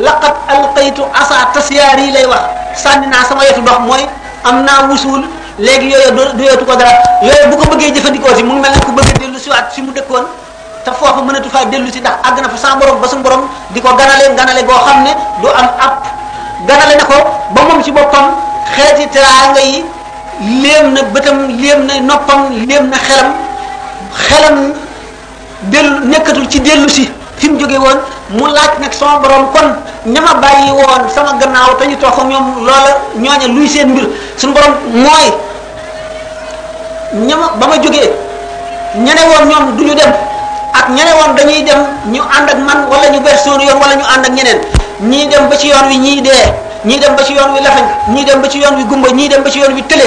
laqat alqaytu asa tasyaar yi lay wax sànni naa sama yetu dox mooy am naa wusuul léegi yooyu do- doyatu ko dara yooyu bu ko bëggee jëfandikoo si mu ngi mel ne ku bëgg a dellu siwaat fi mu dëkkoon te foofu mënatu faa dellu si ndax àgg na fa sa borom ba suñu borom di ko ganale ganale goo xam ne du am ab ganale na ko ba moom ci boppam xeeti teraanga yi léem na bëtam léem na noppam léem na xelam xelam dellu nekkatul ci dellu si fi mu jóge woon mu laaj nag sama borom kon ña ma bàyyi woon sama gannaaw te ñu toog ak ñoom loola ñooña luy seen mbir suñu borom mooy ña ma ba ma jógee ñene woon ñoom du ñu dem ak ñene woon dañuy dem ñu ànd ak man wala ñu ber sóonu yoon wala ñu ànd ak ñeneen ñii dem ba ci yoon wi ñii dee ñii dem ba ci yoon wi lafañ ñii dem ba ci yoon wi gumba ñii dem ba ci yoon wi tële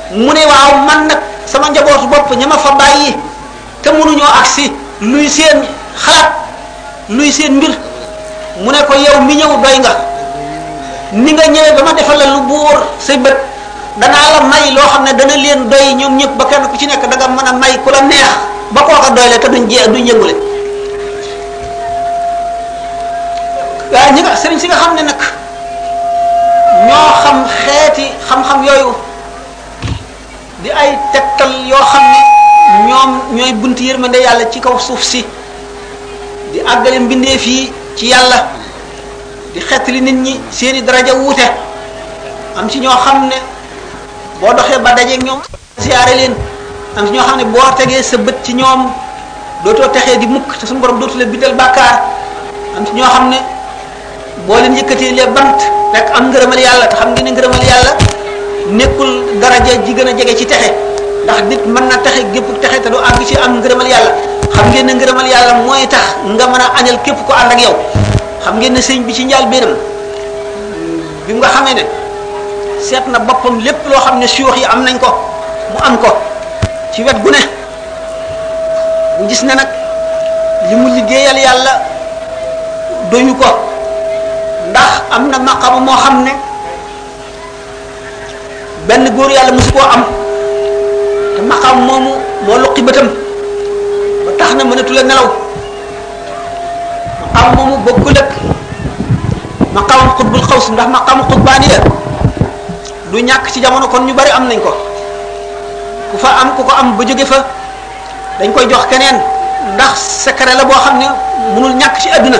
mu ne waaw man nag sama njabootu bopp ña ma fa bàyyi te mënuñoo agsi luy seen xalaat luy seen mbir mu ne ko yow mi ñëw doy nga ni nga ñëwee ba ma defal la lu buur say bët danaa la may loo xam ne dana leen doy ñoom ñëpp ba kenn ku ci nekk danga mën a may ku la neex ba kooka doy la te duñ jee duñ yëngule waaw ñi nga sëriñ si nga xam ne nag ñoo xam xeeti xam-xam yooyu di ay tegtal yoo xam ne ñoom ñooy bunt yërmande yàlla ci kaw suuf si di àggale mbindeef yi ci yàlla di xettali nit ñi seeni daraja wuute am ci ñoo xam ne boo doxee ba dajeeg ñoom siyaare leen am na ñoo xam ne boo tegee sa bët ci ñoom dootoo texee di mukk te suñu borom dootu la bindal bàkkaar am na ñoo xam ne boo leen yëkkatee les bant rek am ngërëmal yàlla te xam ngeen ne ngërëmal yàlla nekkul daraja ji gën a jege ci texe ndax nit mën na texe gépp texe te du àgg ci am ngërëmal yàlla xam ngeen ne ngërëmal yàlla mooy tax nga mën a añal képp ko ànd ak yow xam ngeen ne sëñ bi ci njaal beenam bi nga xamee ne seet na boppam lépp loo xam ne suyoox yi am nañ ko mu am ko ci wet gu ne mu gis ne nag li mu liggéeyal yàlla doyu ko ndax am na maqama moo xam ne benn góor yàlla mosu koo am te maqam moomu moo luqi bëtam ba tax na mënatu la nelaw maqaam moomu bokkul ak maqaamam xutbul xaws ndax maqaamu xutbaani la du ñàkk ci jamono kon ñu bari am nañ ko ku fa am ku ko am ba jóge fa dañ koy jox keneen ndax secret la boo xam ne mënul ñàkk ci àdduna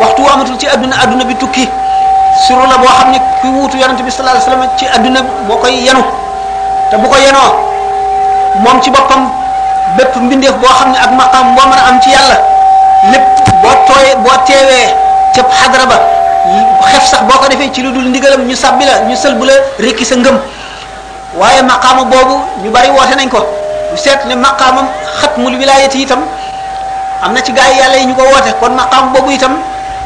waxtu wu amatul ci àdduna àdduna bi tukki suru la boo xam ne ku wuutu yonent bi sallallahu alayhi wasallam ci àdduna moo koy yenu te bu ko yenoo moom ci boppam bépp mbindeef boo xam ne ak maqam boo mën a am ci yàlla lépp boo tooyee boo teewee ca xadara ba xef sax boo ko defee ci lu dul ndigalam ñu sàbbi la ñu sëlbu la rekki sa ngëm waaye maqaama boobu ñu bari woote nañ ko ñu seet ne maqaamam xatmul wilaayati itam am na ci gaa yi yàlla yi ñu ko woote kon maqaam boobu itam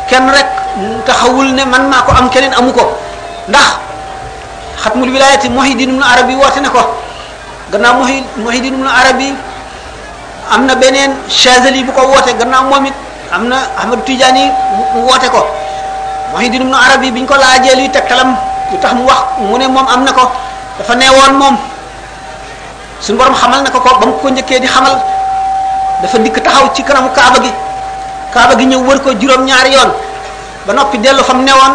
kenn rek taxawul ne man maa ko am keneen amu ko ndax xatmul wilaayati Muhyiddin ibn Arabi woote na ko gannaaw Muhyi Muhyiddin ibn Arabi am na beneen Chazali bu ko woote gannaaw moom it am na Ahmad Tidiane mu woote ko Muhyiddin ibn Arabi bi ñu ko laajee luy tegtalam lu tax mu wax mu ne moom am na ko dafa neewoon moom suñu borom xamal na ko ko ba mu ko njëkkee di xamal dafa dikk taxaw ci kanamu Kaaba gi Kaaba gi ñëw wër ko juróom-ñaari yoon ba noppi dellu fa mu newoon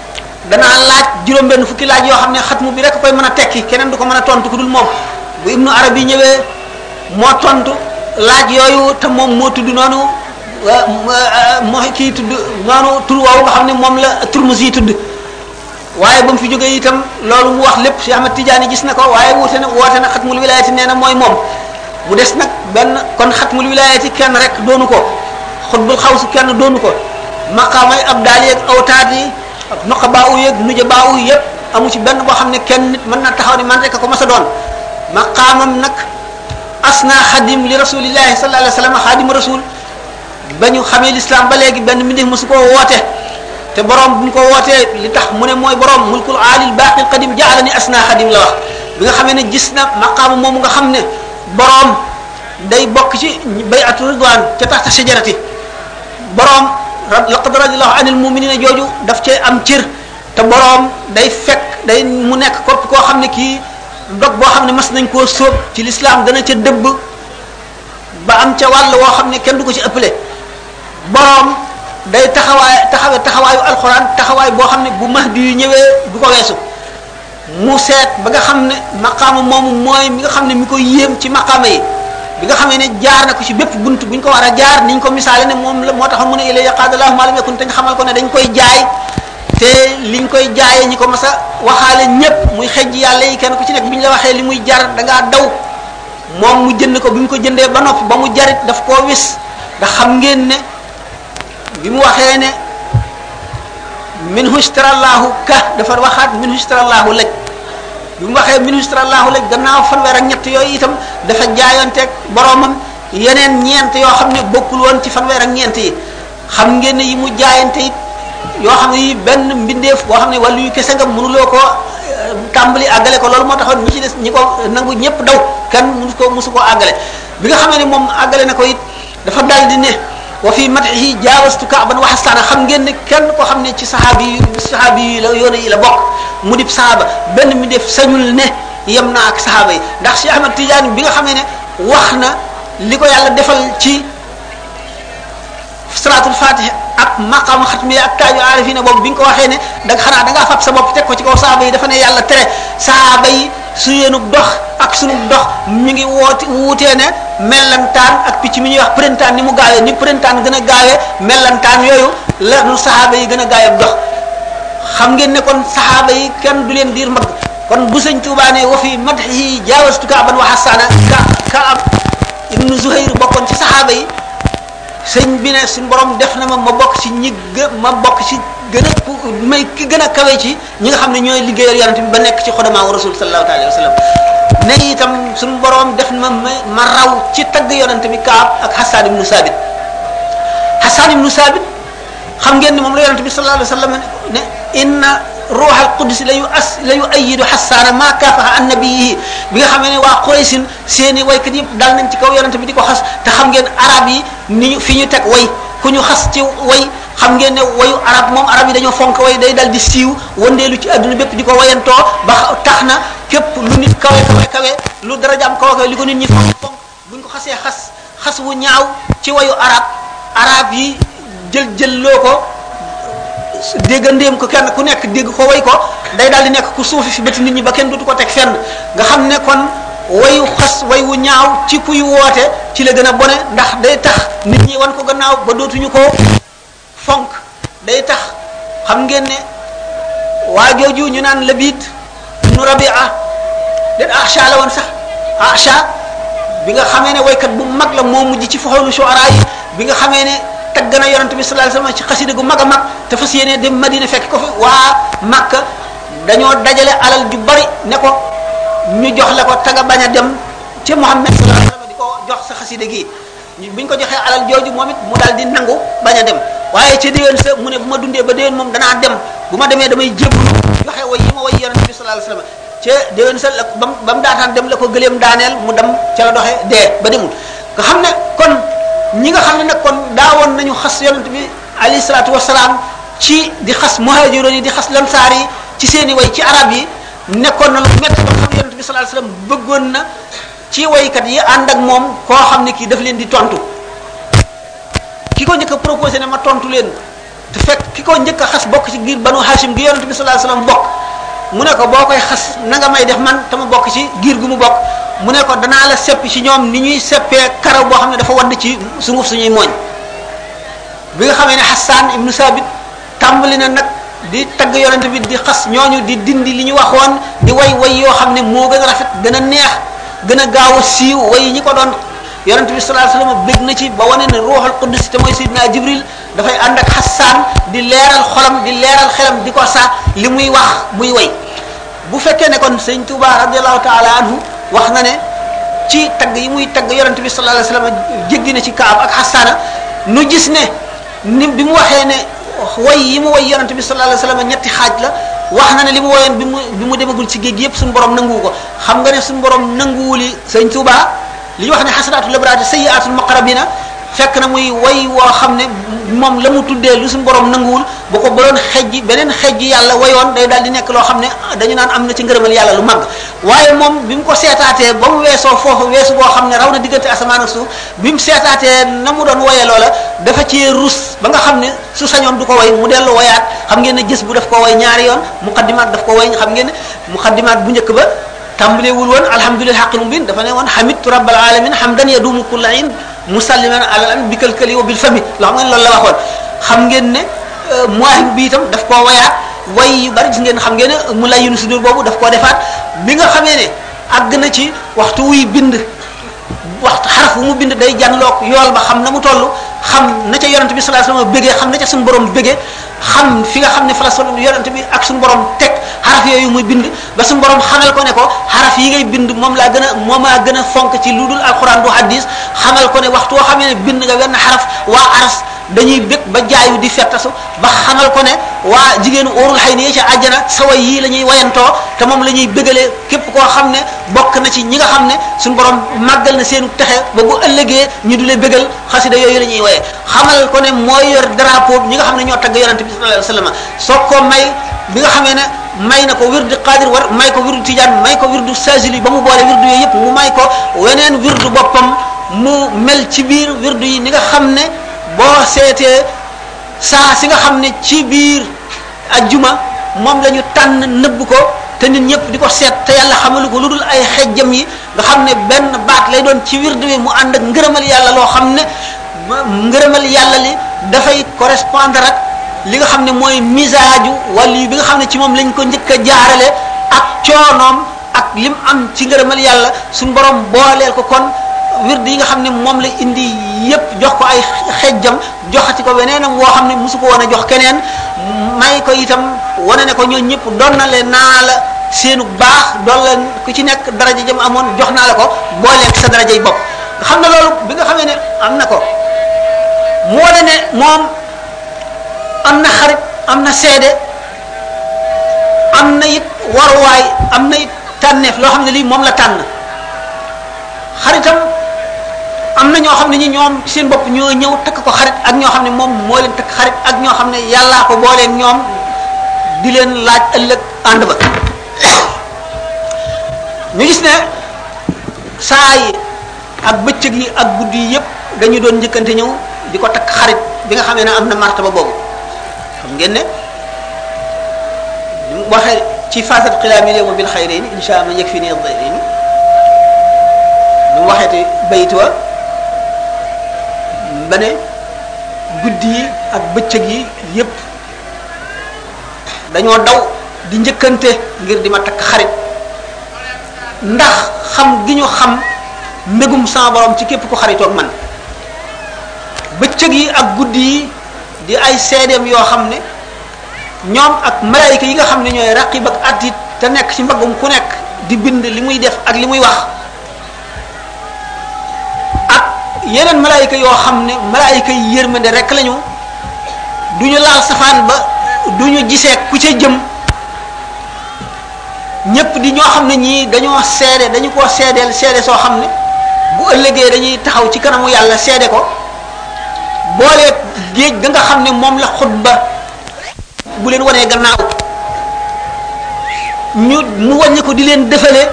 danaa laaj juróom benn fukki laaj yoo xam ne xatmu bi rek koy mën a tekki keneen du ko mën a tontu ku dul moom bu ibnu arabi ñëwee moo tontu laaj yooyu te moom moo tudd noonu moo kii tudd noonu tur woowu nga xam ne moom la turmus yi tudd waaye ba mu fi jógee itam loolu mu wax lépp Cheikh Ahmad Tidiane gis na ko waaye wuute na woote na xatmul wilaayati nee na mooy moom mu des nag benn kon xatmul wilaayati kenn rek doonu ko xutbul xaw si kenn doonu ko maqaamay ab daal yeeg awtaat yi ak nuqabaa u yeeg nujabaa u yëpp amu ci benn boo xam ne kenn nit mën na taxaw ni man rek a ko mas a doon maqaamam nag asna xadim li rasulillahi sallallahu alayhi wa sallam xadim rasul ba ñu xamee lislaam ba léegi benn mbindeef mosu koo woote te borom bu ñu ko wootee li tax mu ne mooy borom mulkul aalil baaqil qadim jaala ni asna xadim la wax bi nga xamee ne gis na maqaamu moomu nga xam ne borom day bokk ci bay'atu ridwaan ca taxta shajarati borom laqad radiyallahu anil muminina jooju daf cee am cër te borom day fekk day mu nekk kopp koo xam ne kii dog boo xam ne mas nañ koo sóob ci lislaam dana ca dëbb ba am ca wàll woo xam ne kenn du ko ci ëppale boroom day taxawaay taxawe taxawaayu alxuraan taxawaay boo xam ne bu mahdi yu ñëwee du ko weesu mu seet ba nga xam ne maqaama moomu mooy mi nga xam ne mi koy yéem ci maqaama yi bi nga xamee ne jaar na ko ci bépp bunt bu ñu ko war a jaar niñ ko misaale ne moom la moo tax mu ne ilay yaqaadallahu ma lam yakun te ñu xamal ko ne dañ koy jaay te liñ koy jaayee ñi ko mas a waxaale ñépp muy xejj yàlla yi kenn ku ci nekk bi ñu la waxee li muy jar da ngaa daw moom mu jënd ko bi mu ko jëndee ba noppi ba mu jarit daf koo wis ndax xam ngeen ne bi mu waxee ne min hustrallahu ka dafa waxaat min hustrallahu laj bi mu waxee min hustrallahu laj gannaaw fanweer ak ñett yooyu itam dafa jaayoonteeg boromam yeneen ñeent yoo xam ne bokkul woon ci fanweer ak ñeent yi xam ngeen ne yi mu jaayante it yoo xam ne yi benn mbindeef boo xam ne wàllu yu kese nga mënuloo ko tàmbali àggale ko loolu moo taxoon ñi ci des ñi ko nangu ñëpp daw kenn mënu ko mësu koo àggale bi nga xamee ne moom àggale na ko it dafa daal di ne wa fi matihi jaawastu kaaban wa xastaana xam ngeen ne kenn ko xam ne ci saxaabi yi saxaabi yi la yoon yi la bokk mu dib saxaaba benn mi def sañul ne yem naa ak saxaaba yi ndax Cheikh Ahmad Tidiane bi nga xamee ne wax na li ko yàlla defal ci salaatul fatiha ak maqaama xatmi ak taaju aarifina boobu bi nga ko waxee ne da nga xanaa da ngaa fab sa bopp teg ko ci kaw saaba yi dafa ne yàlla tere saaba yi su yéenu dox ak sunu dox mi ngi woote wuutee ne mellantaan ak picc mi ñuy wax printemps ni mu gaawee ni printemps gën a gaawee mellantaan yooyu la nu saaba yi gën a gaawee dox xam ngeen ne kon saaba yi kenn du leen diir mbagg kon bu sëñ Tuubaa ne wa fi madhihi jaawastu kaaban wa xasaana ka ka am ibnu zuhayr bokkoon ci saxaaba yi sëñ bi ne suñu borom def na ma ma bokk ci ñi gë ma bokk ci gën a ku may ki gën a kawe ci ñi nga xam ne ñooy liggéeyal yonent bi ba nekk ci xodamaa wa rasul sallallahu alayhi wa sallam ne itam suñu borom def na ma ma raw ci tagg yonent bi kaab ak xasaan ibnu saabit xasaan ibnu saabit xam ngeen ni moom la yonent bi sallallahu alayhi wa sallam ne inna ruuxal qudus la yu as la yu ayidu xasaana maa kaafaha an nabiyihi bi nga xam ne waa Quraysin seeni waykat yëpp dal nañ ci kaw yonent bi di ko xas te xam ngeen arab yi ni ñu fi ñu teg way ku ñu xas ci way xam ngeen ne wayu arab moom arab yi dañoo fonk way day dal di siiw wandeelu ci adduna bépp di ko wayantoo ba tax na képp lu nit kawe kawe kawe lu darajaam kawe kawe li ko nit ñi fonk fonk buñ ko xasee xas xas wu ñaaw ci wayu arab arab yi jël jël loo ko déggandéem ko kenn ku nekk dégg ko way ko day daal di nekk ku suufi fi bëti nit ñi ba kenn dootu ko teg fenn nga xam ne kon wayu xas way wu ñaaw ci kuy woote ci la gën a bone ndax day tax nit ñi wan ko gannaaw ba dootuñu ko fonk day tax xam ngeen ne waa jooju ñu naan labiit nu rabia den acha la woon sax acha bi nga xamee ne waykat bu mag la moo mujj ci foxoonu shuara yi bi nga xamee ne tagg na yonent bi sallallahu alayhi wasallam ci xasida gu mag a mag te fas yéene dem Madina fekk ko fa waa Makka dañoo dajale alal ju bari ne ko ñu jox la ko te nga bañ a dem ca Muhammad sallallahu alayhi wasallam di ko jox sa xasida gi ñu buñ ko joxee alal jooju moom it mu daal di nangu bañ a dem waaye ca déwén sa mu ne bu ma dundee ba déwén moom danaa dem bu ma demee damay jébbalu joxe way yi ma way yonent bi sallallahu alayhi wasallam ca déwén sa la ba mu ba mu daataan dem la ko gëleem daaneel mu dem ca la doxee dee ba demul nga xam ne kon ñi nga xam ne nag kon daawoon nañu xas yonent bi alayhi salaatu wasalaam ci di xas muhaajiroon yi di xas lansaar yi ci seeni way ci arab yi nekkoon na lu métti ba xam yonent bi sallallahu alayhi wasallam bëggoon na ci waykat yi ànd ak moom koo xam ne kii daf leen di tontu ki ko njëkk a proposé ne ma tontu leen te fekk ki ko njëkk a xas bokk ci biir banu hashim gi yonent bi sallallahu alayhi wasallam bokk mu ne ko boo koy xas na nga may def man te ma bokk ci giir gu mu bokk mu ne ko danaa la seppi ci ñoom ni ñuy seppee karaw boo xam ne dafa wadd ci sunguf suñuy mooñ bi nga xamee ne Hassan ibnu Sabit tàmbali na nag di tagg yonent bi di xas ñooñu di dindi li ñu waxoon di way way yoo xam ne moo gën a rafet gën a neex gën a gaaw a siiw way ñi ko doon yonent bi sallallahu alayhi wasallam bég na ci ba wane ne ruuxul qudus te mooy sayyidina jibril dafay ànd ak xasaan di leeral xolam di leeral xelam di ko sa li muy wax muy way bu fekkee ne kon sëñ Touba radiyallahu taala anhu wax na ne ci tagg yi muy tagg yonent bi sallallahu alayhi wasallam jéggi na ci kaab ak xasaana nu gis ne ni bi mu waxee ne way yi mu way yonent bi sallallahu alayhi wasallam ñetti xaaj la wax na ne li mu woyoon bi mu bi mu demagul ci géej gi yépp suñu borom nanguwu ko xam nga ne suñu borom nanguwuli sëñ Tuuba li ñu wax ne xasanaatu labraati sayyiatul muqarrabina fekk na muy way woo xam ne moom la mu tuddee lu suñu borom nanguwul bu ko baloon xejji beneen xejji yàlla wayoon day daal di nekk loo xam ne dañu naan am na ci ngërëmal yàlla lu mag waaye moom bi mu ko seetaatee ba mu weesoo foofu weesu boo xam ne raw na diggante asamaan ak suuf bi mu seetaatee na mu doon woyee loola dafa ci rus ba nga xam ne su sañoon du ko woy mu dellu woyaat xam ngeen ne gis bu daf ko woy ñaari yoon muqaddimaat daf ko woy xam ngeen ne muqaddimaat bu njëkk ba tàmbalewul woon alhamdulillah xaqil mubin dafa ne woon hamidtu rabbal alamin hamdan yadumu kulla in musalliman ala an bikal kali wa bil fami loo xam ngeen loolu la waxoon xam ngeen ne muwaahib bi itam daf koo woyaat way yu bari gis ngeen xam ngeen ne mu layyinu sudur boobu daf koo defaat bi nga xamee ne àgg na ci waxtu wuy bind waxtu xaraf wu mu bind day janloog yool ba xam na mu toll xam na ca yonent bi sallallahu alayhi wasallam bëggee xam na ca suñu borom bëggee xam fi nga xam ne fa la sunu yonent bi ak suñu borom teg xaraf yooyu muy bind ba suñu borom xamal ko ne ko xaraf yi ngay bind moom laa gën a moom laa gën a fonk ci lu dul alquran du hadis xamal ko ne waxtu woo xamee ne bind nga wenn xaraf waa aras dañuy bég ba jaayu di fettasu ba xamal ko ne waa jigéenu óorul xay ni ca àjjana sa way yii la ñuy wayantoo te moom la ñuy bégalee képp koo xam ne bokk na ci ñi nga xam ne suñu borom màggal na seenu texe ba bu ëllëgee ñu di leen bégal xasida yooyu la ñuy woyee xamal ko ne mooy yor drapeau bi ñi nga xam ne ñoo tagg yonante bi sallallahu alayhi wasallam soo ko may bi nga xamee ne may na ko wirdu qadir war may ko wirdu tijaan may ko wirdu sajili ba mu boole wirdu yooyu yëpp mu may ko weneen wirdu boppam mu mel ci biir wirdu yi ni nga xam ne boo seetee saa si nga xam ne ci biir ajjuma moom la ñu tànn nëbb ko te nit ñëpp di ko seet te yàlla xamalu ko lu dul ay xejjam yi nga xam ne benn baat lay doon ci wird wi mu ànd ak ngërëmal yàlla loo xam ne ngërëmal yàlla li dafay correspondre ak li nga xam ne mooy misaaju wala bi nga xam ne ci moom lañ ko njëkk a jaarale ak coonoom ak lim am ci ngërëmal yàlla suñ borom booleel ko kon wird yi nga xam ne moom la indi yépp jox ko ay xejjam joxati ko weneenam woo xam ne mosu ko woon a jox keneen may ko itam wane ne ko ñoo ñëpp doon na leen naa la seenu baax doon la ku ci nekk daraja jëm amoon jox naa la ko booleeg sa darajay bopp nga xam ne loolu bi nga xamee ne am na ko mu wane ne moom am na xarit am na seede am na it waruwaay am na it tànneef loo xam ne lii moom la tànn xaritam am na ñoo xam ne ñi ñoom seen bopp ñoo ñëw takk ko xarit ak ñoo xam ne moom moo leen takk xarit ak ñoo xam ne yàllaa ko boolee ñoom di leen laaj ëllëg ànd ba ñu gis ne saa yi ak bëccëg yi ak guddi yi yépp dañu doon njëkkante ñëw di ko takk xarit bi nga xamee ne am na martaba boobu xam ngeen ne mu waxee ci fasat xilaami léew ma bil xayri ni insha allah yëg fi nii day ni mu waxee te bayit wa ba ne guddi yi ak bëccëg yi yépp dañoo daw di njëkkante ngir di ma takk xarit ndax xam gi ñu xam mbégum sama borom ci képp ku xaritoog man bëccëg yi ak guddi yi di ay seedeem yoo xam ne ñoom ak malaayika yi nga xam ne ñooy raqib ak atit te nekk ci mbaggum ku nekk di bind li muy def ak li muy wax ak yeneen malaayika yoo xam ne malaayika yi yërmande rek lañu du ñu laal safaan ba du ñu gisee ku ca jëm ñëpp di ñoo xam ne ñii dañoo seede dañu ko seedeel seede soo xam ne bu ëllëgee dañuy taxaw ci kanamu yàlla seede ko boole géej ga nga xam ne moom la xutba bu leen wanee gannaaw ñu mu wàññi ko di leen dëfale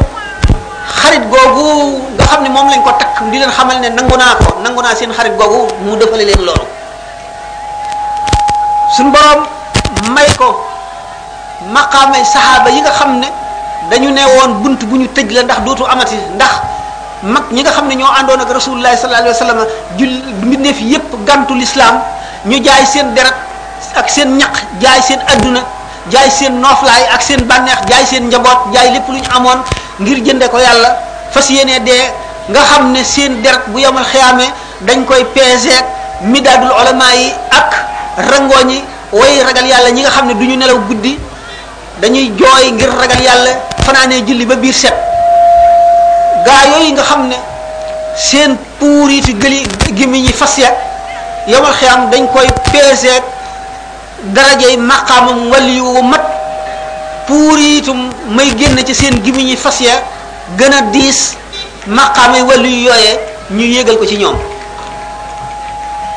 xarit googu nga xam ne moom lañ ko takk di leen xamal ne nangu naa ko nangu naa seen xarit googu mu dëfale leen loolu suñ boroom may ko maqaamay saxaaba yi nga xam ne dañu ne woon bunt bu ñu tëj la ndax dootu amati ndax mag ñi nga xam ne ñoo àndoon ak rasulullahi sallallahu alayhi wa sallam jul mbindeef yépp gantu lislaam ñu jaay seen deret ak seen ñaq jaay seen adduna jaay seen nooflaay ak seen bànneex jaay seen njaboot jaay lépp lu ñu amoon ngir jënde ko yàlla fas yéene dee nga xam ne seen deret bu yemal xiyaamee dañ koy peeseek midaadul ulama yi ak rangooñ yi way ragal yàlla ñi nga xam ne du ñu nelaw guddi dañuy jooy ngir ragal yàlla fanaanee julli ba biir set gaa yooyu nga xam ne seen puuritu gëli gémmiñ yi fas ya yomal xiyam dañ koy peeseeg darajey maqaamam wali wu mat puuritum may génn ci seen gémmiñ yi fas ya gën a diis maqaamay wali yu yooyee ñu yéegal ko ci ñoom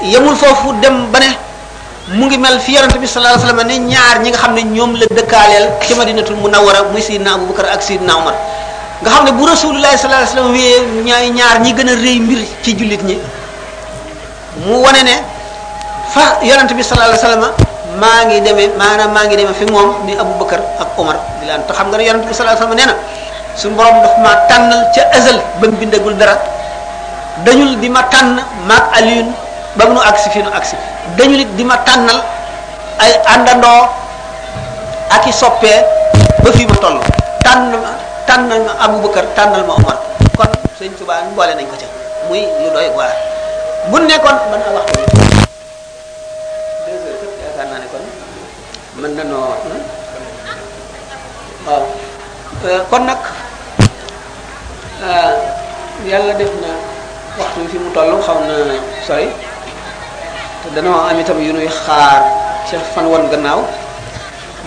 yemul foofu dem ba ne mu ngi mel fi yonent bi sallallahu alayhi wasallam ne ñaar ñi nga xam ne ñoom la dëkkaaleel ci madinatul munawwara muy sayyidina abubakar ak sayyidina umar nga xam ne bu rasulullahi sallallahu alayhi wasallam wéyee ñaay ñaar ñi gën a rëy mbir ci jullit ñi mu wane ne fa yonent bi sallallahu alayhi wasallam maa ngi demee maanaam maa ngi demee fi moom ni abubakar ak umar di laan te xam nga ne yonent bi sallallahu alayhi wasallam nee na suñu borom daf maa tànnal ca azal ba mu bindagul dara dañul di ma tànn maag aliyun ba nu agsi fi nu agsi dañu nit di ma tànnal ay àndandoo ak i soppee ba fii ma toll tànn ma tànnal ma Abubakar tànnal ma Omar kon sëñ Tuubaa boole nañ ko ca muy lu doy waar bu nekkoon mën a wax mën na noo waaw kon nag yàlla def na waxtu bi fi mu toll xaw na sori te danoo am itam yu nuy xaar ca fan woon gannaaw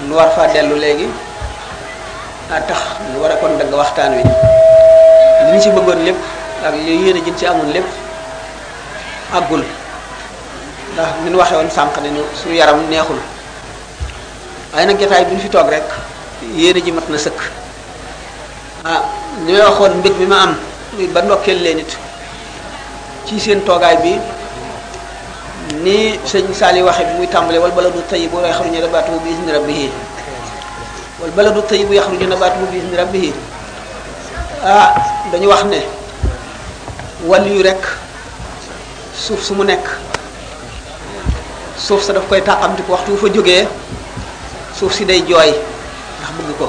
nu war faa dellu léegi a tax nu war a kon dagg waxtaan wi li ñu ci bëggoon lépp ak li yéen a jën ci amoon lépp àggul ndax ni ñu waxee woon sànq ne suñu yaram neexul waaye nag jotaay bi ñu fi toog rek yéene ji mat na sëkk ah li may waxoon mbég mi ma am muy ba ndokkeel leen it ci seen toogaay bi ni sëñ Saali waxe bi muy tàmbale wal baladu tayyibu yaxruju nabaatuhu bi izni rabbihi wal baladu tayyibu yaxruju nabaatuhu bi izni rabbihi ah dañu wax ne wàll yu rek suuf su mu nekk suuf sa daf koy tàqamti ko waxtu wu fa jógee suuf si day jooy ndax bëgg ko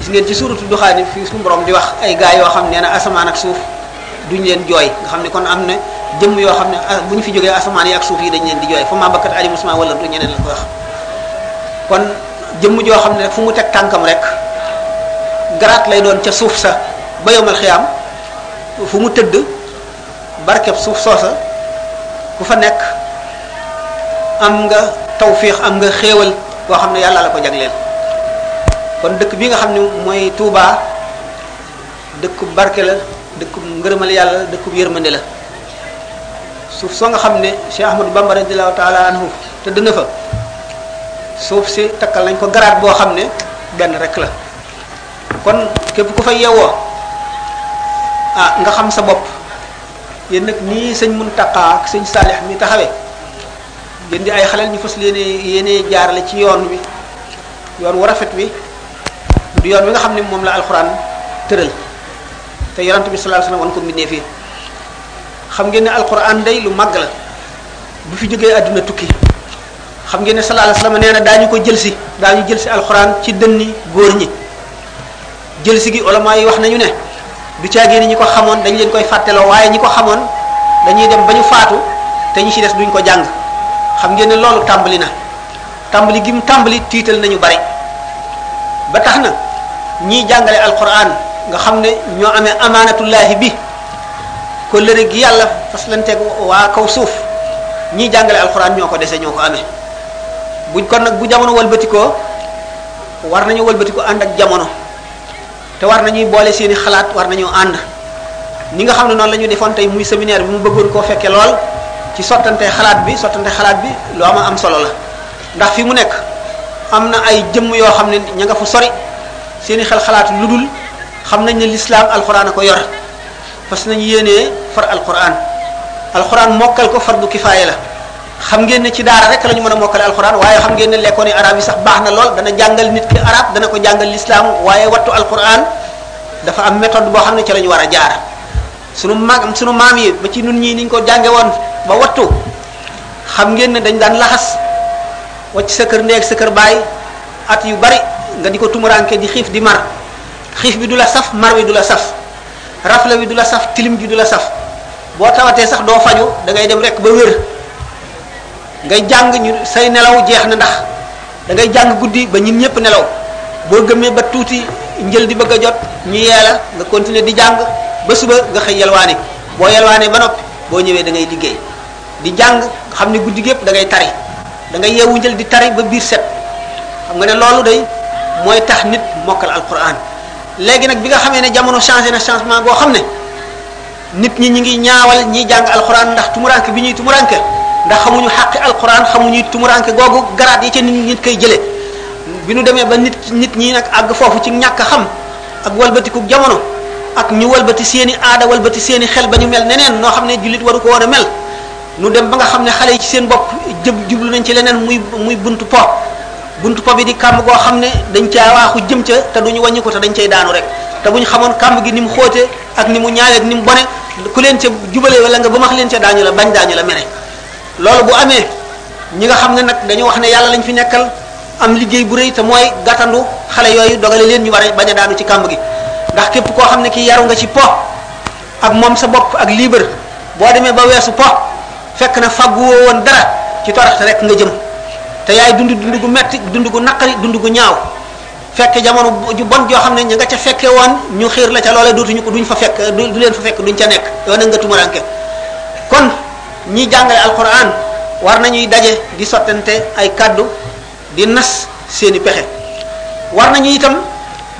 gis ngeen ci suuratu duxaan yi fii suñu borom di wax ay gaa yoo xam ne na asamaan ak suuf duñ leen jooy nga xam ne kon am na jëmm yoo xam ne bu ñu fi jógee asamaan yi ak suuf yi dañ leen di jooy fa maa bakkat alimu sama wala du ñeneen la ko wax kon jëmm joo xam ne rek fu mu teg tànkam rek garaat lay doon ca suuf sa ba yomal xiyaam fu mu tëdd barkeb suuf soosa ku fa nekk am nga tawfiix am nga xéewal boo xam ne yàlla la ko jagleel kon dëkk bi nga xam ne mooy Touba dëkkub barke la dëkkub ngërëmal yàlla dëkkub yërmande la suuf soo nga xam ne Cheikh Ahmadou Bamba radiyallahu taala anhu te dëna fa suuf si takkal nañ ko garaat boo xam ne benn rek la kon képp ku fay yeewoo ah nga xam sa bopp yéen nag nii sëñ Muntaqa ak sëñ Saalix mi taxawee ngeen di ay xaleel ñu fas leen yéene jaarale ci yoon wi yoon wu rafet wi du yoon wi nga xam ne moom la alxuraan tëral te yonent bi sallallahu alayhi wasallam wan ko mbindee fii xam ngeen ne alxuraan day lu màgg la bu fi jógee àdduna tukki xam ngeen ne sallallahu alayhi wasallam nee na daañu ko jël si daañu jël si alxuraan ci dënni góor ñi jël si gi ulama yi wax nañu ne du caagee ni ñi ko xamoon dañ leen koy fàtteloo waaye ñi ko xamoon dañuy dem ba ñu faatu te ñi ci des duñ ko jàng xam ngeen ne loolu tàmbali na tàmbali gi mu tàmbali tiital nañu bari ba tax na ñiy jàngale alquran nga xam ne ñoo amee amaanatullahi bi kóllëre gi yàlla fas lan teg waa kaw suuf ñiy jàngale alxuraan ñoo ko dese ñoo ko amee buñ kon nag bu jamono walbatikoo war nañu walbatiko ànd ak jamono te war nañuy boole seeni xalaat war nañoo ànd ñi nga xam ne noonu la ñu defoon tey muy séminaire bi mu bëggoon koo fekkee lool ci sottante xalaat bi sottante xalaat bi lu ama am solo la ndax fi mu nekk am na ay jëmm yoo xam ne ña nga fu sori seeni xel xalaat lu dul xam nañ ne lislaam alxuraan a ko yor parce que nañu yéenee far alxuraan alxuraan mokkal ko far bu kifaaya la xam ngeen ne ci daara rek la ñu mën a mokkale alxuraan waaye xam ngeen ne lekkoon yi arab yi sax baax na lool dana jàngal nit ki arab dana ko jàngal lislaam waaye wattu alxuraan dafa am méthode boo xam ne ci la ñu war a jaar sunu mag sunu maam yi ba ci nun ñii niñ ko jànge woon ba wattu xam ngeen ne dañ daan laxas wacc sa kër ndey ak sa kër baay at yu bari nga di ko tumuraanke di xiif di mar xiif bi du la saf mar wi du la saf rafle wi du la saf tilim ji du la saf boo tawatee sax doo faju da ngay dem rek ba wér ngay jàng ñu say nelaw jeex na ndax da ngay jàng guddi ba ñun ñëpp nelaw boo gëmee ba tuuti njël di bëgg a jot ñu yee la nga continuer di jàng ba suba nga xëy yalwaani boo yalwaanee ba noppi boo ñëwee da ngay liggéey di jàng xam ne guddi gépp da ngay tari da ngay yeewu njël di tari ba biir set xam nga ne loolu day mooy tax nit mokkal alquran léegi nag bi nga xamee ne jamono changé na changement boo xam ne nit ñi ñi ngi ñaawal ñiy jàng alquran ndax tumuranke bi ñuy tumuranke ndax xamuñu xàqi alquran xamuñu tumuranke googu garaat yi ca nit nit koy jëlee bi nu demee ba nit nit ñi nag àgg foofu ci ñàkk a xam ak walbatiku jamono ak ñu walbati seeni aada walbati seeni xel ba ñu mel neneen noo xam ne jullit waru ko war a mel nu dem ba nga xam ne xale yi ci seen bopp jëm jublu nañ ci leneen muy muy buntu po buntu po bi di kàmb goo xam ne dañ caa waaxu jëm ca te duñu wàññi ko te dañ cay daanu rek te bu ñu xamoon kàmb gi ni mu xóote ak ni mu ñaawee ak ni mu bone ku leen ca jubalee wala nga ba max leen ca daañu la bañ daañu la mere loolu bu amee ñi nga xam ne nag dañu wax ne yàlla lañ fi nekkal am liggéey bu rëy te mooy gàttandu xale yooyu dogale leen ñu war a bañ a daanu ci kàmb gi ndax képp koo xam ne kii yaru nga ci po ak moom sa bopp ak libre boo demee ba weesu po fekk na fagguwoo woon dara ci toraxte rek nga jëm te yaay dund dund gu metti dund gu naqari dund gu ñaaw fekk jamono ju bon joo xam ne ña nga ca fekke woon ñu xiir la ca loola dootuñu ko duñ fa fekk du leen fa fekk duñ ca nekk yow na nga tumaranke kon ñi jàngale alquran war nañuy daje di sottante ay kaddu di nas seeni pexe war nañu itam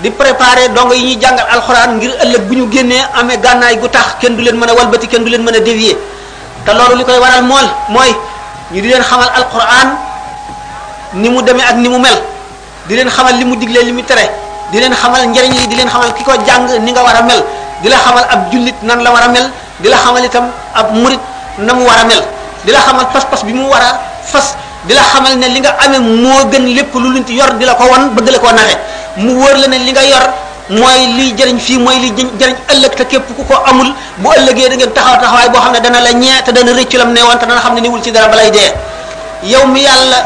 di préparer dong yi ñuy jàngal alxuraan ngir ëllëg bu ñu génnee amee gànnaay gu tax kenn du leen mën a walbati kenn du leen mën a dévier te loolu li koy waral mool mooy ñu di leen xamal alxuraan ni mu demee ak ni mu mel di leen xamal li mu diglee li mu tere di leen xamal njariñ li di leen xamal ki ko jàng ni nga war a mel di la xamal ab jullit nan la war a mel di la xamal itam ab murit na mu war a mel di la xamal pas-pas bi mu war a fas di la xamal ne li nga amee moo gën lépp lu luñ ci yor di la ko won bëgg la koo naxe mu wóor la ne li nga yor mooy liy jëriñ fii mooy liy jëriñ ëllëg te képp ku ko amul bu ëllëgee da ngeen taxaw taxawaay boo xam ne dana la ñee te dana rëccu lam ne woon te dana xam ne niwul ci dara balay dee yow mi yàlla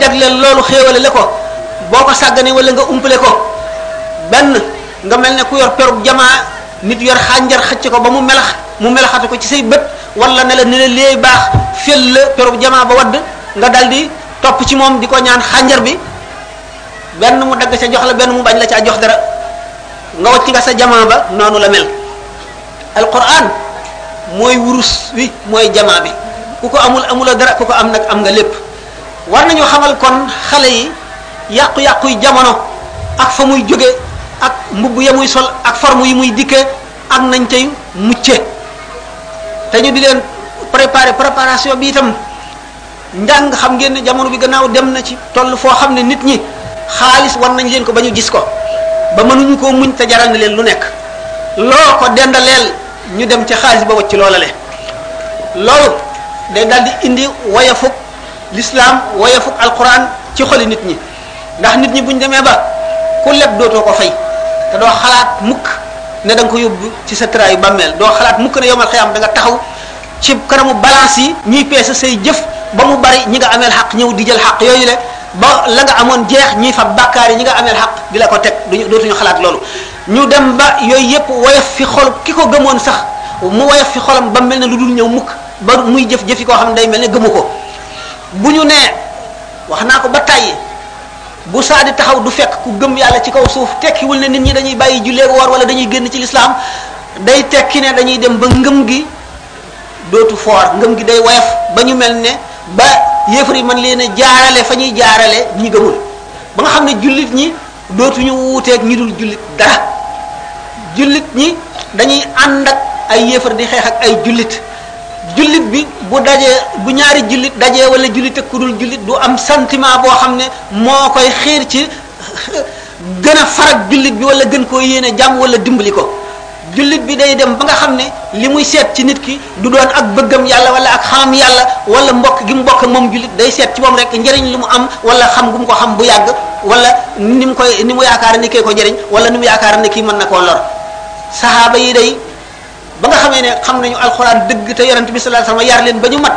jagleel loolu xéewale la ko boo ko sàggane wala nga umpale ko benn nga mel ne ku yor perub jamaa nit yor xànjar xëcc ko ba mu melax mu melaxatu ko ci say bët wala ne la ne la léey baax fel la perub jamaa ba wadd nga dal di topp ci moom di ko ñaan xànjar bi benn mu dagg sa jox la benn mu bañ la caa jox dara nga wacc nga sa jamaa ba noonu la mel alquran mooy wurus wi mooy jamaa bi ku ko amul amula dara ku ko am nag am nga lépp war nañu xamal kon xale yi yàqu-yàquy jamono ak fa muy jóge ak mbubb ya muy sol ak forme yi muy dikke ak nañ tey mucce te ñu di leen préparer préparation bi itam njàng xam ngeen ne jamono bi gannaaw dem na ci toll foo xam ne nit ñi xaalis war nañ leen ko ba ñu gis ko ba mënuñu koo muñ te jaral na leen lu nekk loo ko dendaleel ñu dem ca xaalis ba wacc loola le loolu day daal di indi woyafuk l'islam woyafuk alquran ci xoli nit ñi ndax nit ñi buñ demee ba ku leb dootoo ko fay te doo xalaat mukk ne da nga ko yóbbu ci sa tëraayu bàmmeel doo xalaat mukk ne yomal xëyam da nga taxaw ci kanamu balance yi ñuy peese say jëf ba mu bari ñi nga ameel xaq ñëw di jël xaq yooyu le ba la nga amoon jeex ñuy fab bàkkaar yi ñi nga ameel xaq di la ko teg duñu dootuñu xalaat loolu ñu dem ba yooyu yépp woyof fi xol ki ko gëmoon sax mu woyof fi xolam ba mel ne lu dul ñëw mukk ba muy jëf jëfi koo xam ne day mel ne gëmu ko bu ñu nee wax naa ko ba tàyyi bu saa di taxaw du fekk ku gëm yàlla ci kaw suuf tekkiwul ne nit ñi dañuy bàyyi julleeg woor wala dañuy génn ci lislaam day tekki ne dañuy dem ba ngëm gi dootu foor ngëm gi day woyof ba ñu mel ne ba yéefar yi mën leen a jaarale fa ñuy jaarale ñi gëmul ba nga xam ne jullit ñi dootuñu wuuteeg ñi dul jullit dara jullit ñi dañuy ànd ak ay yéefar di xeex ak ay jullit jullit bi bu dajee bu ñaari jullit dajee wala jullit ak ku dul jullit du am sentiment boo xam ne moo koy xiir ci gën a farak jullit bi wala gën koo yéene jàmm wala dimbali ko jullit bi day dem ba nga xam ne li muy seet ci nit ki du doon ak bëggam yàlla wala ak xam yàlla wala mbokk gi mu mbokk moom jullit day seet ci moom rek njëriñ li mu am wala xam gu mu ko xam bu yàgg wala ni mu koy ni mu yaakaar ne kee ko jëriñ wala ni mu yaakaar ne kii mën na koo lor saxaaba yi day ba nga xamee ne xam nañu alxuraan dëgg te yonent bi sallallahu alayhi wasallam yar leen ba ñu mat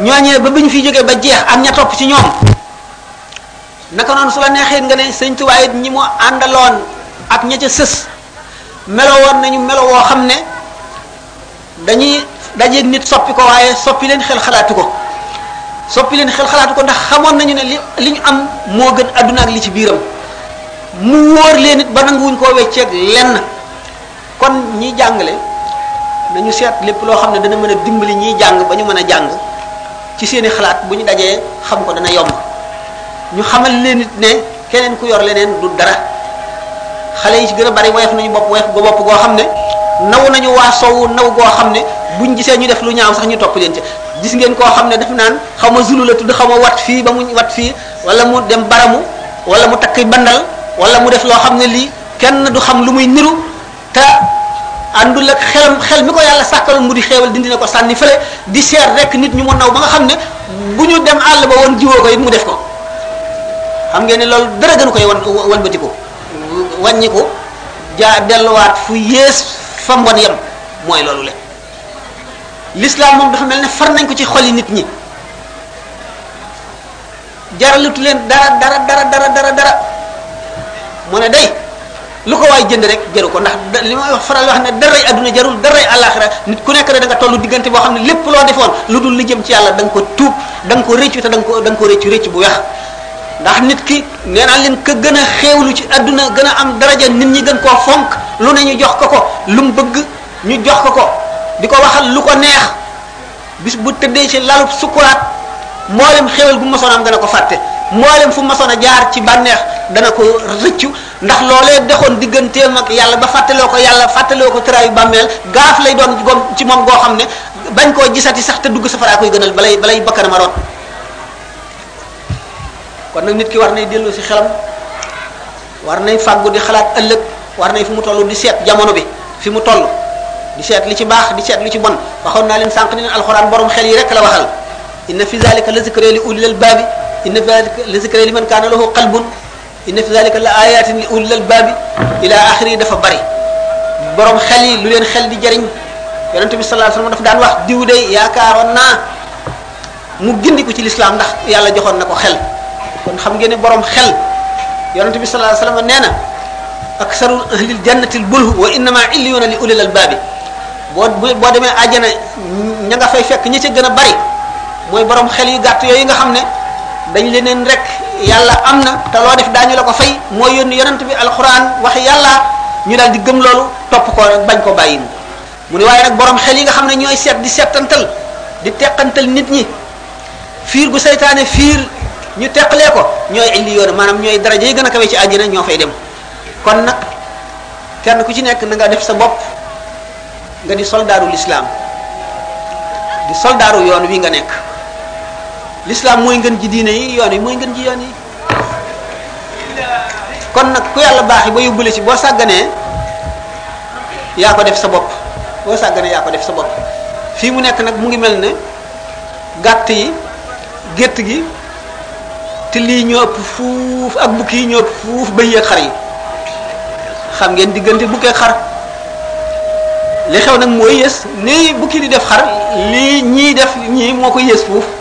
ñooñee ba bi ñu fi jógee ba jeex ak ña topp ci ñoom naka noonu su la neexee nga ne sëñ Tuubaa it ñi mu àndaloon ak ña ca sës melo woon nañu melo woo xam ne dañuy dajeeg nit soppi ko waaye soppi leen xel xalaatu ko soppi leen xel xalaatu ko ndax xamoon nañu ne li li ñu am moo gën àdduna ak li ci biiram mu wóor leen it ba nanguwuñ koo wecceeg lenn kon ñiy jàngale nañu seet lépp loo xam ne dana mën a dimbali ñiy jàng ba ñu mën a jàng ci seeni xalaat bu ñu dajee xam ko dana yomb ñu xamal leen it ne keneen ku yor leneen du dara xale yi ci gën a bari woyof nañu bopp woyof ba bopp goo xam ne naw nañu waa soowu naw goo xam ne buñ gisee ñu def lu ñaaw sax ñu topp leen ci gis ngeen koo xam ne daf naan xaw ma zulu la tudd xaw ma wat fii ba mu wat fii wala mu dem baramu wala mu takk bandal wala mu def loo xam ne lii kenn du xam lu muy niru te àndul ak xelam xel mi ko yàlla sàkkaloon mu di xeewal dindi na ko sànni fële di seet rek nit ñu mu naw ba nga xam ne bu ñu dem àll ba woon jiwoo ko it mu def ko xam ngeen ne loolu dara gënu koy wan walbati ko wàññi ko jaa delluwaat fu yées fa mbon yem mooy loolu le l'islam moom dafa mel ne far nañ ko ci xoli nit ñi jaralatu leen dara dara dara dara dara dara mu ne day lu ko waay jënd rek jaru ko ndax da- li may wax faral wax ne daray adduna jarul daray àllaaxira nit ku nekk rek da nga toll diggante boo xam ne lépp loo defoon lu dul li jëm ci yàlla da nga ko tuub da nga ko rëccu te da nga ko da nga ko rëccu rëccu bu weex ndax nit ki nee naa leen ka gën a xéewlu ci adduna gën a am daraja nit ñi gën koo fonk lu ne ñu jox ko ko lu mu bëgg ñu jox ko ko di ko waxal lu ko neex bis bu tëddee ci lalub sukuraat mboolem xéwal gu masoon am dana ko fàtte mboolem fu masoon a jaar ci bànneex dana ko rëccu ndax loolee dexoon digganteem ak yàlla ba fàttaloo ko yàlla fàttaloo ko tëraayu bàmmeel gaaf lay doon gom ci moom goo xam ne bañ koo gisati sax te dugg safaraa koy gënal balay balay bakkanam a root kon nag nit ki war nay dellu si xelam war nay fàggu di xalaat ëllëg war nay fi mu toll di seet jamono bi fi mu toll di seet li ci baax di seet li ci bon waxoon naa leen sànq ni leen alxuraan borom xel yi rek la waxal inna fi zalika la zikra li ulil albaabi inna fi zalika la zikra li man kaana lahu qalbun inna fi zalika la ayatin li ulil albaabi ila axiri yi dafa bari borom xel yi lu leen xel di jariñ yonente bi sallallahu alayhi wasallam dafa daan wax diw de yaakaaroon naa mu gindi ko ci lislaam ndax yàlla joxoon na ko xel kon xam ngeen ne borom xel yonente bi sallallahu alayhi wasallam nee na aksaru ahlil jannatil bulhu wa innama illiyuna li ulil albaabi boo boo demee àjjana ña nga fay fekk ñi ci gën a bari mooy borom xel yu gàtt yooyu nga xam ne dañ leneen rek yàlla am na te loo def daañu la ko fay moo yónni yonent bi alxuraan wax yàlla ñu daal di gëm loolu topp ko bañ ko bàyyi mu mu ne waaye nag borom xel yi nga xam ne ñooy seet di seetantal di teqantal nit ñi fiir gu seytaane fiir ñu teqalee ko ñooy indi yoon maanaam ñooy daraja yi gën a kawe ci àjjana ñoo fay dem kon nag kenn ku ci nekk na nga def sa bopp nga di soldaaru lislaam di soldaaru yoon wi nga nekk lislaam mooy ngën ji diine yi yoon yi mooy ngën ji yoon yi kon nag ku yàlla baaxi ba yóbbule ci boo sàgganee yaa ko def sa bopp boo sàgganee yaa ko def sa bopp fii mu nekk nag mu ngi mel ne gàtt yi gétt gi te lii ñoo ëpp fuuf ak bukki yi ñoo ëpp fuuf bëy yeeg xar yi xam ngeen diggante bukki ak xar li xew nag mooy yées ni bukki di def xar lii ñii def ñii moo ko yées fuuf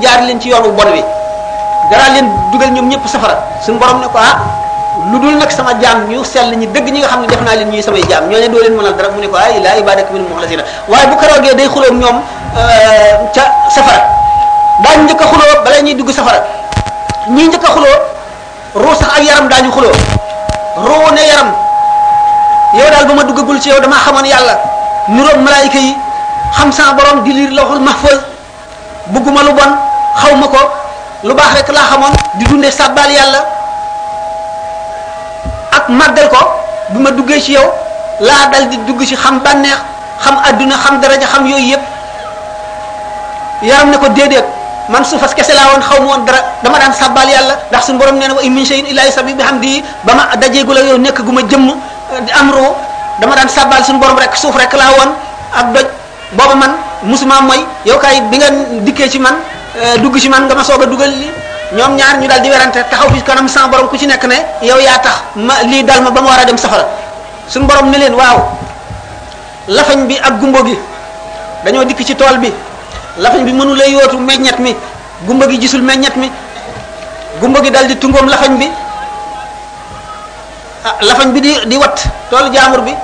jaar leen ci yoonu bon wi dara leen dugal ñoom ñëpp safara suñu borom ne ko ah lu dul nag sama jaam ñu sell ñi dëgg ñi nga xam ne def naa leen ñuy samay jaam ñooñu doo leen mënal dara mu ne ko ah ilaa ibadaka minal muxlasina waaye bu keroogee day xuloo ñoom ca safara daañu njëkk a xuloo bala ñuy dugg safara ñii njëkk a xuloo ruu sax ak yaram daañu xuloo ruu ne yaram yow daal ba ma duggagul ci yow damaa xamoon yàlla nuróom malaayika yi xam sama borom di liir lawxul mahfuz bugguma lu bon xaw ma ko lu baax rek laa xamoon di dundee sàbbaal yàlla ak màggal ko bi ma duggee ci yow laa dal di dugg ci xam bànneex xam adduna xam daraja xam yooyu yëpp yaram ne ko déedéet man suufas kese laa woon xaw ma woon dara dama daan sàbbaal yàlla ndax suñu borom nee na wa in min shay'in illaa yusabbihu bihamdihi ba ma dajeegul ak yow nekk gu ma jëmm di am roo dama daan sàbbaal suñu borom rek suuf rek laa woon ak doj booba man musuma mooy yow kay bi nga dikkee ci man dugg ci man nga ma soog a dugal li ñoom ñaar ñu daal di werante taxaw fi kanam sans borom ku ci nekk ne yow yaa tax ma lii dal ma ba ma war a dem safara suñ borom ne leen waaw lafañ bi ak gumbo gi dañoo dikk ci tool bi lafañ bi mënu la yootu meññet mi gumbo gi gisul meññet mi gumbo gi dal di tungoom lafañ bi ah lafañ bi di di wat toolu jaamur bi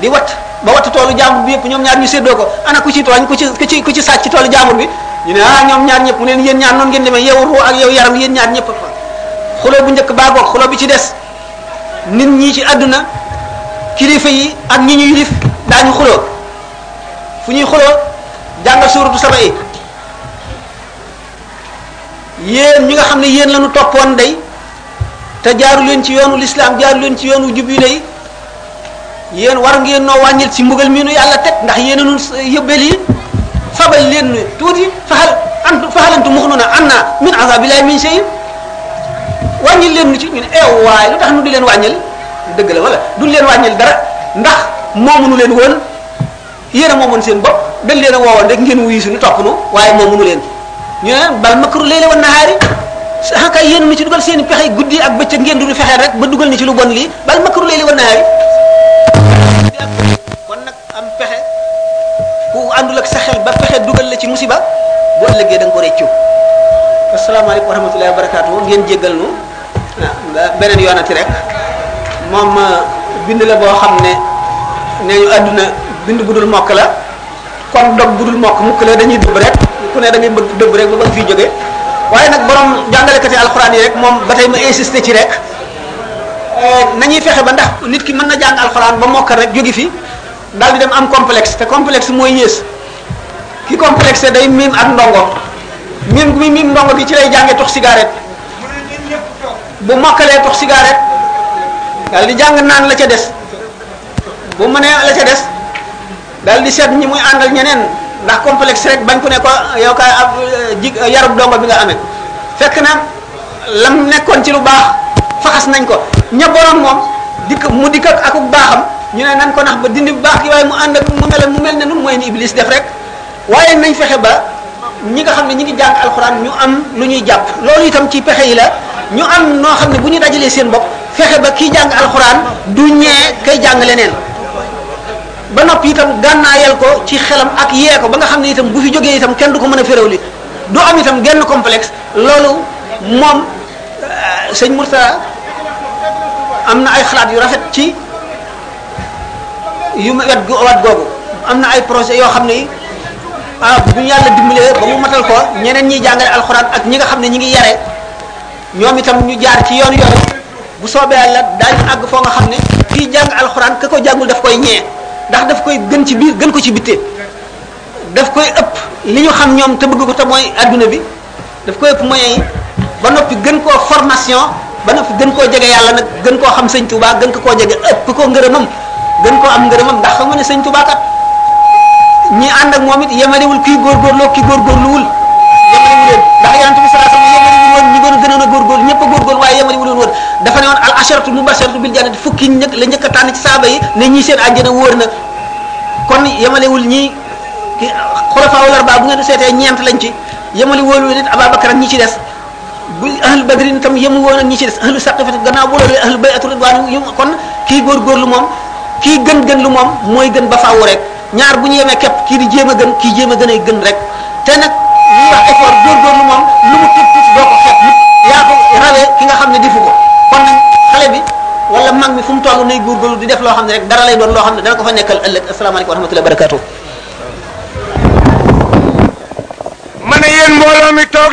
di wat ba wat toolu jaamur bi yëpp ñoom ñaar ñu séddoo ko ana ku ci tooñ ku ci ku ci ku ci sàcc toolu jaamur bi ñu ne ah ñoom ñaar ñëpp mu leen yéen ñaar noonu ngeen demee yow ruu ak yow yaram yéen ñaar ñëpp xuloo bu njëkk baa goog xuloo bi ci des nit ñi ci àdduna kilifa yi ak ñi ñu yilif daañu xuloo fu ñuy xuloo jàngal suuratu saba yi yéen ñi nga xam ne yéen lañu toppoon day te jaaru leen ci yoonu lislaam jaaru leen ci yoonu jub yi day yéen war ngeen noo wàññil ci mbugal mi nu yàlla teg ndax yéen a nun yóbbeel yi fabal leen nu tuuti faxal antu faxalantu mux nu na an naa min azabillahi min shay wàññil leen nu ci ñun eew waaye lu tax nu di leen wàññil dëgg la wala duñ leen wàññil dara ndax moomu nu leen woon yéen a moomoon seen bopp dañ leen a woowoon rek ngeen wuyu suñu topp nu waaye moom mënu leen ñu ne bal makru layli wan nahaari ah kay yéen nu ci dugal seen i pexe guddi ak bëccëg ngeen du ñu fexeel rek ba dugal ni ci lu bon lii bal makru layli wan nahaari kon nag am pexe ku àndul ak sa xel ba pexe dugal la ci musiba boo ëllëgee da nga ko réccu asalaamaaleykum wa rahmatullahi wa barakaatu ngeen jéggal nu beneen yoonati rek moom bind la boo xam ne nee ñu àdduna bind bu dul mokk la kon dog bu dul mokk mukk la dañuy dëbb rek ku ne da ngay bëgg dëbb rek ba bëgg fii jóge waaye nag borom jàngalekati alxuraan yi rek moom ba tey ma insisté ci rek nañuy fexe ba ndax nit ki mën na jàng alxuraan ba mokkal rek jóge fi daal di dem am complexe te complexe mooy yées ki complexe day miim ak ndongo miim bi miim ndongo gi ci lay jàngee tux cigarette bu mokkalee tox cigarette daal di jàng naan la ca des bu mënee la ca des daal di seet ñi muy àndal ñeneen ndax complexe rek bañ ku ne ko yow kaay ab ji yarub dongo bi nga amee fekk na lam nekkoon ci lu baax faxas nañ ko ña borom moom dikk mu dikk ak akuk baaxam ñu ne nan ko nax ba dindi bu baax gi waaye mu ànd ak mu mel mu mel ne nun mooy ni iblis def rek waaye nañ fexe ba ñi nga xam ne ñi ngi jàng alxuraan ñu am lu ñuy jàpp loolu itam ci pexe yi la ñu am noo xam ne bu ñu dajalee seen bopp fexe ba kiy jàng alxuraan du ñee kay jàng leneen ba noppi itam gànnaayal ko ci xelam ak yee ko ba nga xam ne itam bu fi jógee itam kenn du ko mën a féréw li du am itam genn complexe loolu moom sëñ Murtala am na ay xalaat yu rafet ci yu ma wet wat googu am na ay projet yoo xam ne yi ah bu ñu yàlla dimbalee ba mu matal ko ñeneen ñiy jàngale alxuraan ak ñi nga xam ne ñi ngi yare ñoom itam ñu jaar ci yoon yoon bu soobee yàlla daañu àgg foo nga xam ne kii jàng alxuraan ka ko jàngul daf koy ñee ndax daf koy gën ci biir gën ko ci bitte daf koy ëpp li ñu xam ñoom te bëgg ko te mooy adduna bi daf koy ëpp moyens yi ba noppi gën koo formation ba noppi gën koo jege yàlla nag gën koo xam sëñ Touba gën ko koo jege ëpp ko ngërëmam gën koo am ngërëmam ndax xam nga ne sëñ Touba kat ñi ànd ak moom it yemalewul kii góorgóorloo kii góorgóorluwul yemalewul leen ndax yonent bi sallallahu alayhi wasallam yemalewul woon ñi gën a gënoon a góorgóorlu ñëpp a góorgóorlu waaye yemalewul leen woon dafa ne woon al asharatu mubasharatu bil jannati fukki njëkk la njëkk a tànn ci saaba yi ne ñii seen àjjana wóor na kon yemalewul ñi ki xulafaa wala baa bu ngeen seetee ñeent lañ ci yemali wóolu nit Ababakar ak ñi ci des bu ahlu badrin tam yemu woon ak ñi ci des ahlu saqifati gannaaw bu loolu ahlu bayatu ridwaan yu kon kii góorgóorlu moom kii gën gën lu moom mooy gën ba faaw rek ñaar bu ñu yemee képp kii di jéem a gën kii jéem a gën ay gën rek te nag li ñuy wax effort góorgóorlu moom lu mu tuut tuut doo ko xeeb nit yaa ko rawee ki nga xam ne defu ko kon nag xale bi wala mag mi fu mu toll nay góorgóorlu di def loo xam ne rek dara lay doon loo xam ne dana ko fa nekkal ëllëg asalaamaaleykum wa rahmatullahi wa barakatuh ma ne yéen mbooloo mi toog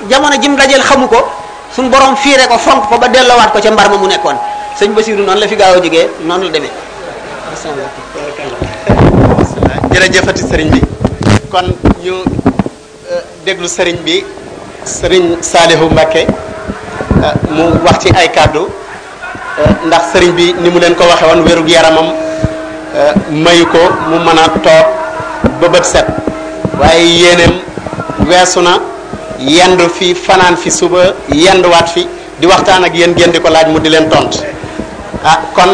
jamono jim dajeel xamu ko suñ borom fiire ko fonk ko ba delloowaat ko ca mbar ma mu nekkoon sëñ Basiru noonu la fi gaaw a jógee noonu la demee jërëjëfati sëriñ bi kon ñu déglu sëriñ bi sëriñ Saalihu Mbakke mu wax ci ay kàddu ndax sëriñ bi ni mu leen ko waxe woon wérug yaramam mayu ko mu mën a toog ba bët set waaye yéeneem weesu na yendu fi fanaan fi suba yenduwaat fi di waxtaan ak yéen ngeen di ko laaj mu di leen tont ah kon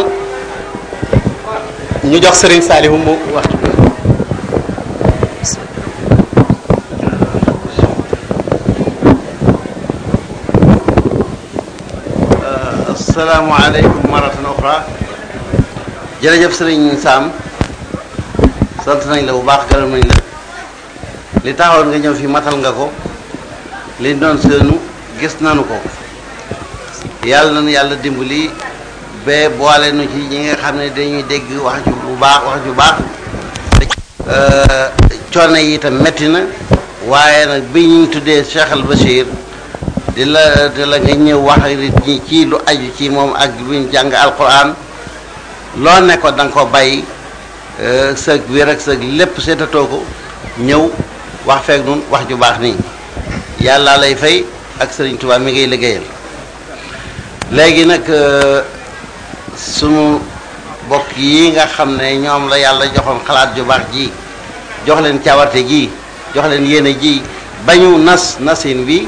ñu jox sëriñ Saalihu mu wax asalaamaaleykum maratan oxra jërëjëf sëriñ Sam sant nañ la bu baax gërëm nañ la li taxoon nga ñëw fi matal nga ko li doon seenu gis nanu ko yàlla nañu yàlla dimbali ba boole nu ci ñi nga xam ne dañuy dégg wax ju bu baax wax ju baax coono yi itam metti na waaye nag bi ñu tuddee Cheikh Al Bachir di la di la nga ñëw wax nit ñi ci lu aju ci moom ak luñ jàng alquran loo ne ko da nga ko bàyyi sa wér ak sa lépp seetatoo ko ñëw wax feeg nun wax ju baax nii yàlla lay fay ak Sëriñ Tuubaa mi ngay liggéeyal léegi nag sunu bokk yi nga xam ne ñoom la yàlla joxoon xalaat ju baax ji jox leen cawarte ji jox leen yéene ji bañu nas nasin wi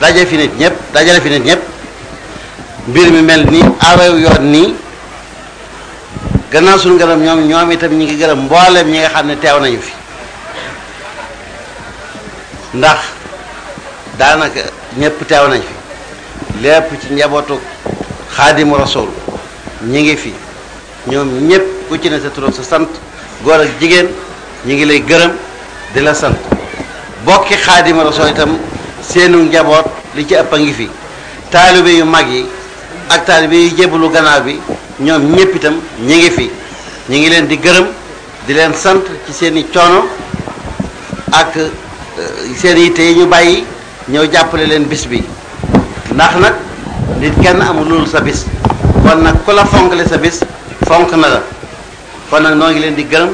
daje fi nit ñëpp dajale fi nit ñëpp mbir mi mel ni awew yoon nii gannaaw suñu gërëm ñoom ñoom itam ñi ngi gërëm mboolem ñi nga xam ne teew nañu fi ndax daanaka ñëpp teew nañu fi lépp ci njabootu xaadimu rasul ñi ngi fi ñoom ñëpp ku ci ne sa turam sa sant góor ak jigéen ñu ngi lay gërëm di la sant bokki xaadima rasul itam seenu njaboot li ci ëpp a ngi fi taalibe yu mag yi ak taalibe yu jébbalu gannaaw bi ñoom ñëpp itam ñu ngi fi ñu ngi leen di gërëm di leen sant ci seeni coono ak seen yitte yi ñu bàyyi ñëw jàppale leen bis bi ndax nag nit kenn amul loolu sa bis kon nag ku la fonkle sa bis fonk na la kon nag noo ngi leen di gërëm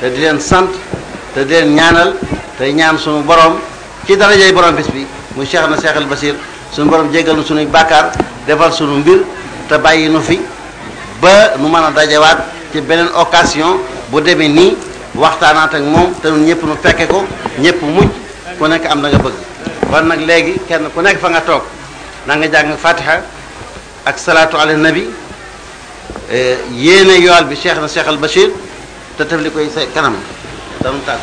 te di leen sant te di leen ñaanal te ñaan suñu borom ci darajay borom bis bi muy Cheikh na Cheikh al Basir suñu borom jéggal nu suñuy bàkkaar defal suñu mbir te bàyyi nu fi ba nu mën a dajawaat ci beneen occasion bu demee nii waxtaanaat ak moom te ñun ñëpp nu fekke ko ñëpp mucc ku nekk am na nga bëgg kon nag léegi kenn ku nekk fa nga toog na nga jàng fatiha ak salaatu ala nabi yéene yool bi cheikh na cheikh al bachir te taf li koy sa kanam danu tàgg